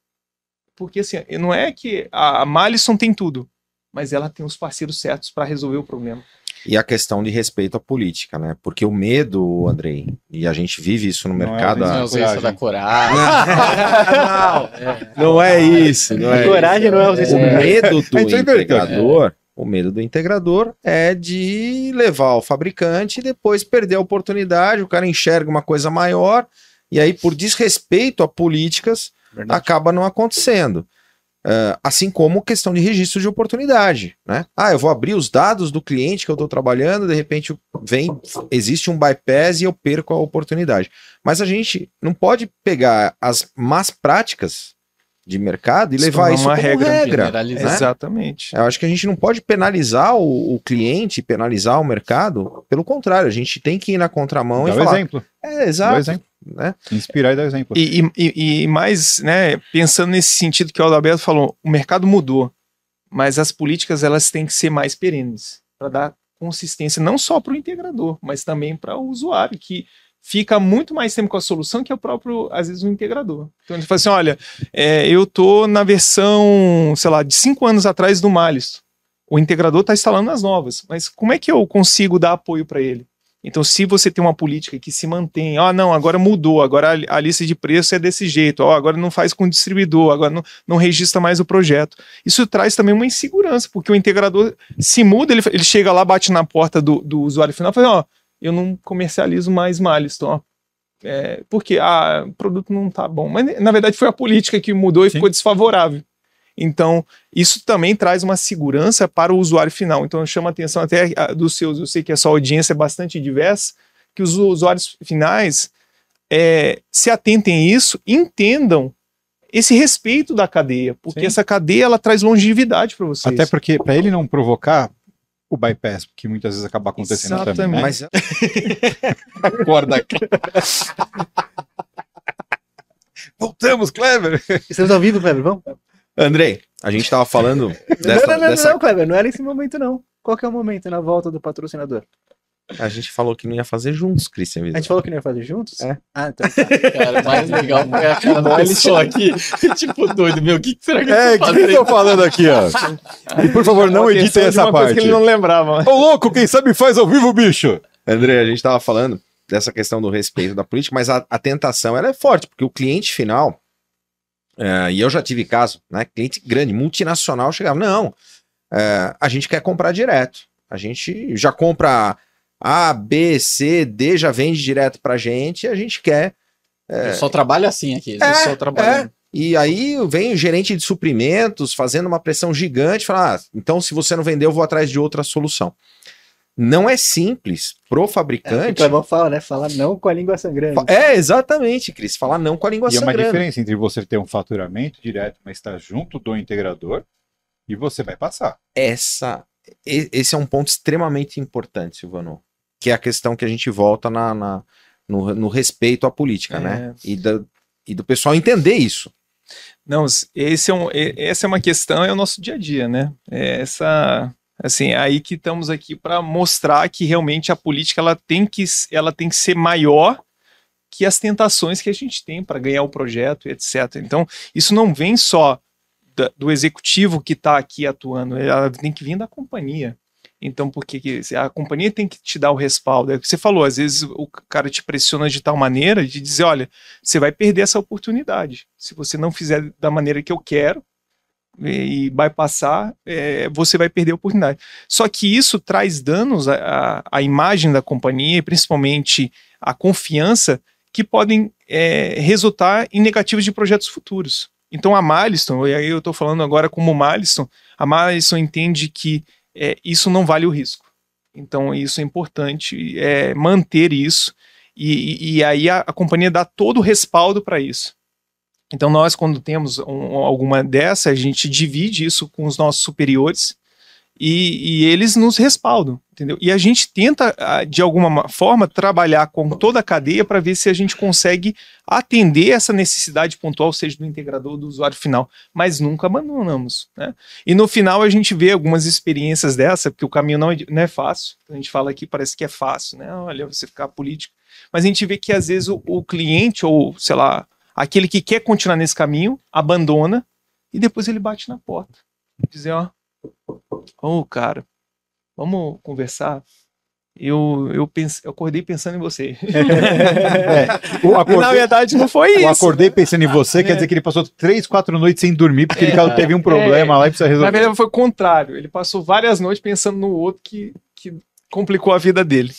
Porque, assim, não é que a Malison tem tudo, mas ela tem os parceiros certos para resolver o problema. E a questão de respeito à política, né? Porque o medo, Andrei, e a gente vive isso no Não é mercado. a ausência da coragem. não, não é isso, não é Coragem não é ausência O de medo do É, é integrador, o medo do integrador é de levar o fabricante e depois perder a oportunidade, o cara enxerga uma coisa maior e aí por desrespeito a políticas Verdade. acaba não acontecendo. Ah, assim como questão de registro de oportunidade, né? Ah, eu vou abrir os dados do cliente que eu estou trabalhando, de repente vem, existe um bypass e eu perco a oportunidade. Mas a gente não pode pegar as más práticas de mercado e levar isso uma como regra regra. né? Exatamente. Eu acho que a gente não pode penalizar o, o cliente, penalizar o mercado. Pelo contrário, a gente tem que ir na contramão Dá e o falar. exemplo. É, exato. exemplo. Né? Inspirar e dar exemplo. E, e- e- e mais, né, pensando nesse sentido que o Adalberto falou, o mercado mudou, mas as políticas elas têm que ser mais perenes para dar consistência não só para o integrador, mas também para o usuário que fica muito mais tempo com a solução que é o próprio, às vezes, o integrador. Então ele fala assim, olha, é, eu tô na versão, sei lá, de cinco anos atrás do Malisto. O integrador está instalando as novas, mas como é que eu consigo dar apoio para ele? Então, se você tem uma política que se mantém, ah, não, agora mudou, agora a, lista de preço é desse jeito, ó, agora não faz com o distribuidor, agora não, não registra mais o projeto. Isso traz também uma insegurança, porque o integrador se muda, ele, ele chega lá, bate na porta do, do usuário final e fala, ó, eu não comercializo mais Milestone, ó. É, porque ah, o produto não tá bom. Mas, na verdade, foi a política que mudou e Sim. ficou desfavorável. Então, isso também traz uma segurança para o usuário final. Então, chama a atenção até ah, dos seus, eu sei que a sua audiência é bastante diversa, que os usuários finais é, se atentem a isso, entendam esse respeito da cadeia, porque Sim. essa cadeia ela traz longevidade para vocês. Até porque, para ele não provocar o bypass, que muitas vezes acaba acontecendo também. Né? Mas Acorda aqui. Voltamos, Clever. Estamos ao vivo, Kleber, vamos? Andrei, a gente tava falando dessa, não, não, não, dessa- não, Kleber, não era esse momento, não. Qual que é o momento na volta do patrocinador? A gente falou que não ia fazer juntos, Christian. A gente falou que não ia fazer juntos? É. Ah, então. Cara, o mais legal foi a cara do pessoal aqui. tipo, doido, meu, o que, que será que eu É, tô o que eu tô falando aqui, ó? E por favor, não editem essa uma coisa parte. que ele não lembrava. Ô louco, quem sabe faz ao vivo, bicho. André, a gente tava falando dessa questão do respeito da política, mas a, a tentação ela é forte, porque o cliente final, é, e eu já tive caso, né? Cliente grande, multinacional, chegava, não, é, a gente quer comprar direto. A gente já compra A, B, C, D, já vende direto pra gente, e a gente quer. Eu só trabalho assim aqui. É, só trabalho. E aí vem o gerente de suprimentos fazendo uma pressão gigante, fala, ah, então se você não vendeu, eu vou atrás de outra solução. Não é simples pro É, o fabricante. Clebão fala, né? Falar não com a língua sangrando. É, exatamente, Cris. Falar não com a língua E é uma sangrando. diferença entre você ter um faturamento direto, mas estar junto do integrador, e você vai passar. Essa, e- esse é um ponto extremamente importante, Silvano. Que é a questão que a gente volta na, na- no, no respeito à política, É. né? E, da- e do pessoal entender isso. Não, esse é um, essa é uma questão, é o nosso dia a dia, né? É essa, assim, é aí que estamos aqui para mostrar que realmente a política ela tem que, ela tem que ser maior que as tentações que a gente tem para ganhar o projeto, etc. Então, isso não vem só da- do executivo que está aqui atuando, ela tem que vir da companhia. Então, porque que- a companhia tem que te dar o respaldo. É o que você falou, às vezes o cara te pressiona de tal maneira de dizer, olha, você vai perder essa oportunidade. Se você não fizer da maneira que eu quero e vai passar, é, você vai perder a oportunidade. Só que isso traz danos à, à- imagem da companhia, e principalmente à confiança, que podem é, resultar em negativos de projetos futuros. Então a Milestone, e aí eu estou falando agora como Milestone, a Milestone entende que é, isso não vale o risco. Então isso é importante é, manter isso E, e aí a, a companhia dá todo o respaldo para isso. Então, nós, quando temos um, alguma dessa, a gente divide isso com os nossos superiores e, e, eles nos respaldam, entendeu? E a gente tenta, de alguma forma, trabalhar com toda a cadeia para ver se a gente consegue atender essa necessidade pontual, seja do integrador ou do usuário final, mas nunca abandonamos, né? E no final a gente vê algumas experiências dessa, porque o caminho não é, não é fácil, a gente fala aqui, parece que é fácil, né? Olha, você ficar político, mas a gente vê que às vezes o, o cliente, ou sei lá, aquele que quer continuar nesse caminho, abandona e depois ele bate na porta. Dizer, ó, Ô, oh, cara, vamos conversar? Eu, eu, pense, eu acordei pensando em você. é, o acordei, na verdade, não foi isso. O acordei pensando em você, é. quer dizer que ele passou três, quatro noites sem dormir, porque é, ele teve um problema é, lá e precisa resolver. Na verdade, foi o contrário. Ele passou várias noites pensando no outro que, que complicou a vida dele.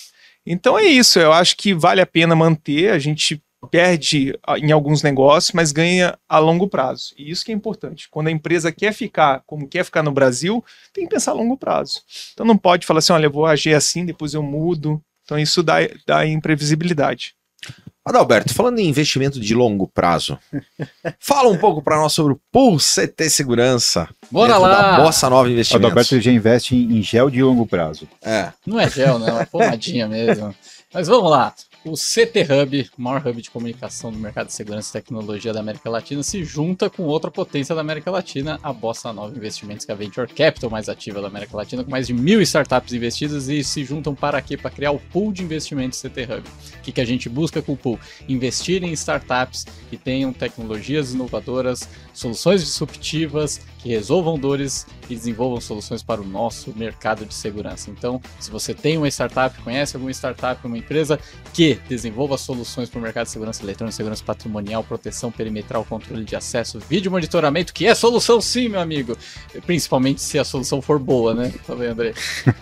Então é isso. Eu acho que vale a pena manter. A gente perde em alguns negócios, mas ganha a longo prazo. E isso que é importante. Quando a empresa quer ficar como quer ficar no Brasil, tem que pensar a longo prazo. Então não pode falar assim, olha, eu vou agir assim, depois eu mudo. Então isso dá, dá imprevisibilidade. Adalberto, falando em investimento de longo prazo, fala um pouco para nós sobre o Pool CT Segurança. Bora lá! Da Bossa Nova Investimentos. Adalberto já investe em, gel de longo prazo. É. Não é gel, não, é pomadinha mesmo. Mas vamos lá. O CT Hub, maior hub de comunicação do mercado de segurança e tecnologia da América Latina, se junta com outra potência da América Latina, a Bossa Nova Investimentos, que é a venture capital mais ativa da América Latina, com mais de mil startups investidas e se juntam para quê? Para criar o pool de investimentos CT Hub. O que, que a gente busca com o pool? Investir em startups que tenham tecnologias inovadoras, soluções disruptivas, que resolvam dores e desenvolvam soluções para o nosso mercado de segurança. Então, se você tem uma startup, conhece alguma startup, uma empresa que desenvolva soluções para o mercado de segurança eletrônica, segurança patrimonial, proteção perimetral, controle de acesso, vídeo monitoramento, que é solução sim, meu amigo. Principalmente se a solução for boa, né? Tá vendo, André?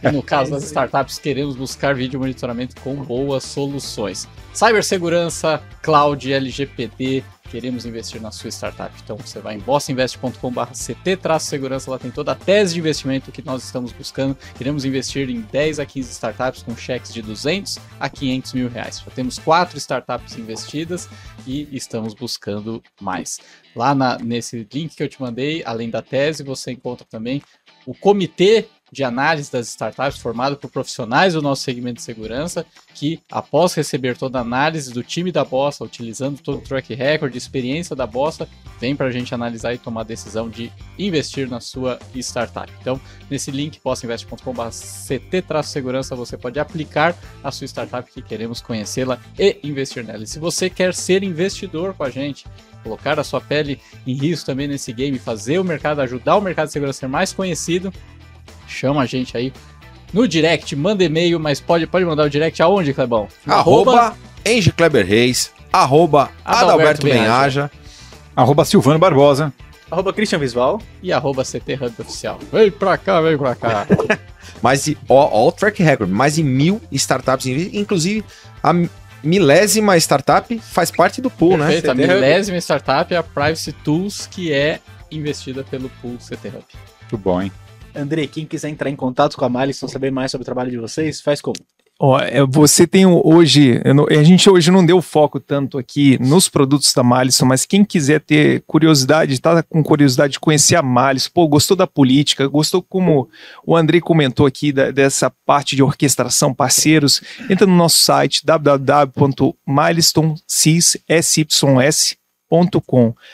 E no caso das startups, queremos buscar vídeo monitoramento com boas soluções. Cibersegurança, cloud, LGPD, queremos investir na sua startup. Então você vai em bossainvest.com/ct-segurança, lá tem toda a tese de investimento que nós estamos buscando. Queremos investir em 10 a 15 startups com cheques de 200 a 500 mil reais. Já temos quatro startups investidas e estamos buscando mais. Lá na, nesse link que eu te mandei, além da tese, você encontra também o comitê de análise das startups formado por profissionais do nosso segmento de segurança que, após receber toda a análise do time da Bossa, utilizando todo o track record, experiência da Bossa, vem para a gente analisar e tomar a decisão de investir na sua startup. Então, nesse link, bossainvest.com.br CT-segurança, você pode aplicar a sua startup que queremos conhecê-la e investir nela. E se você quer ser investidor com a gente, colocar a sua pele em risco também nesse game, fazer o mercado, ajudar o mercado de segurança a ser mais conhecido, chama a gente aí no direct, manda e-mail, mas pode, pode mandar o direct aonde, Clebão? Arroba Enge Kleber Reis, arroba Adalberto Benhaja, arroba Silvano Barbosa, arroba Christian Visual e arroba CT Hub Oficial. Vem pra cá, vem pra cá. mais de, ó, ó, o track record, mais de mil startups, inclusive a milésima startup faz parte do pool, né? Perfeito, né? A milésima startup é a Privacy Tools, que é investida pelo pool CT Hub. Muito bom, hein? André, quem quiser entrar em contato com a Malisson, saber mais sobre o trabalho de vocês, faz como? Ó, é, você tem hoje, não, a gente hoje não deu foco tanto aqui nos produtos da Malisson, mas quem quiser ter curiosidade, tá com curiosidade de conhecer a Malisson, pô, gostou da política, gostou como o André comentou aqui da, dessa parte de orquestração, parceiros, entra no nosso site www.milestone.sys,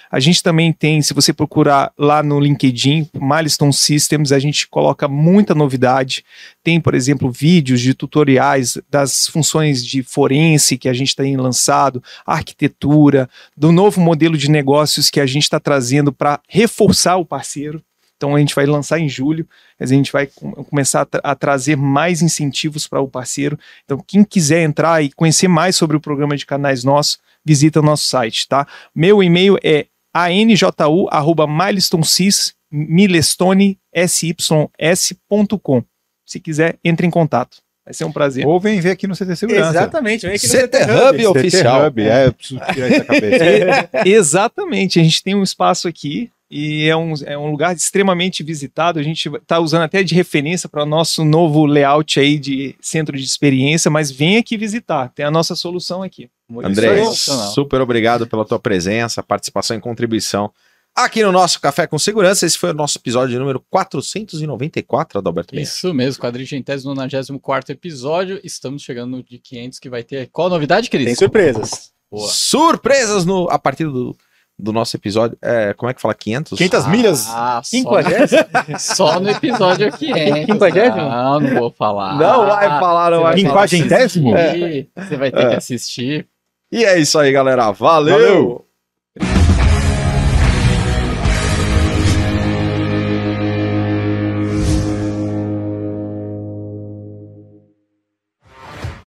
A gente também tem, se você procurar lá no LinkedIn, Milestone Systems, a gente coloca muita novidade. Tem, por exemplo, vídeos de tutoriais das funções de forense que a gente tem lançado, arquitetura, do novo modelo de negócios que a gente está trazendo para reforçar o parceiro. Então a gente vai lançar em julho, a gente vai começar a, tra a trazer mais incentivos para o parceiro. Então quem quiser entrar e conhecer mais sobre o programa de canais nosso, visita o nosso site, tá? Meu e-mail é anju@milestonesys.com. Se quiser, entre em contato. Vai ser um prazer. Ou vem ver aqui no CT Segurança. Exatamente, vem aqui no CT, CT Hub, Hub oficial. Hub, é, eu preciso tirar essa cabeça. É, exatamente, a gente tem um espaço aqui e é um, é um lugar extremamente visitado. A gente está usando até de referência para o nosso novo layout aí de centro de experiência, mas vem aqui visitar, tem a nossa solução aqui. André, Sensacional. super obrigado pela tua presença, participação e contribuição aqui no nosso Café com Segurança. Esse foi o nosso episódio número 494, Adalberto Meia. Isso mesmo, quadrigentésimo, 94 episódio. Estamos chegando no de 500 que vai ter. Qual a novidade, Cris? Tem surpresas. Boa. Surpresas no, a partir do, do nosso episódio. É, como é que fala? 500? 500 milhas? Ah, só, Quinquagésimo? só no episódio 500. Quinquagésimo? Não, não vou falar. Não vai falar, não vai Quinquagentésimo? assistir, Você vai ter que assistir. E é isso aí, galera. Valeu. Valeu.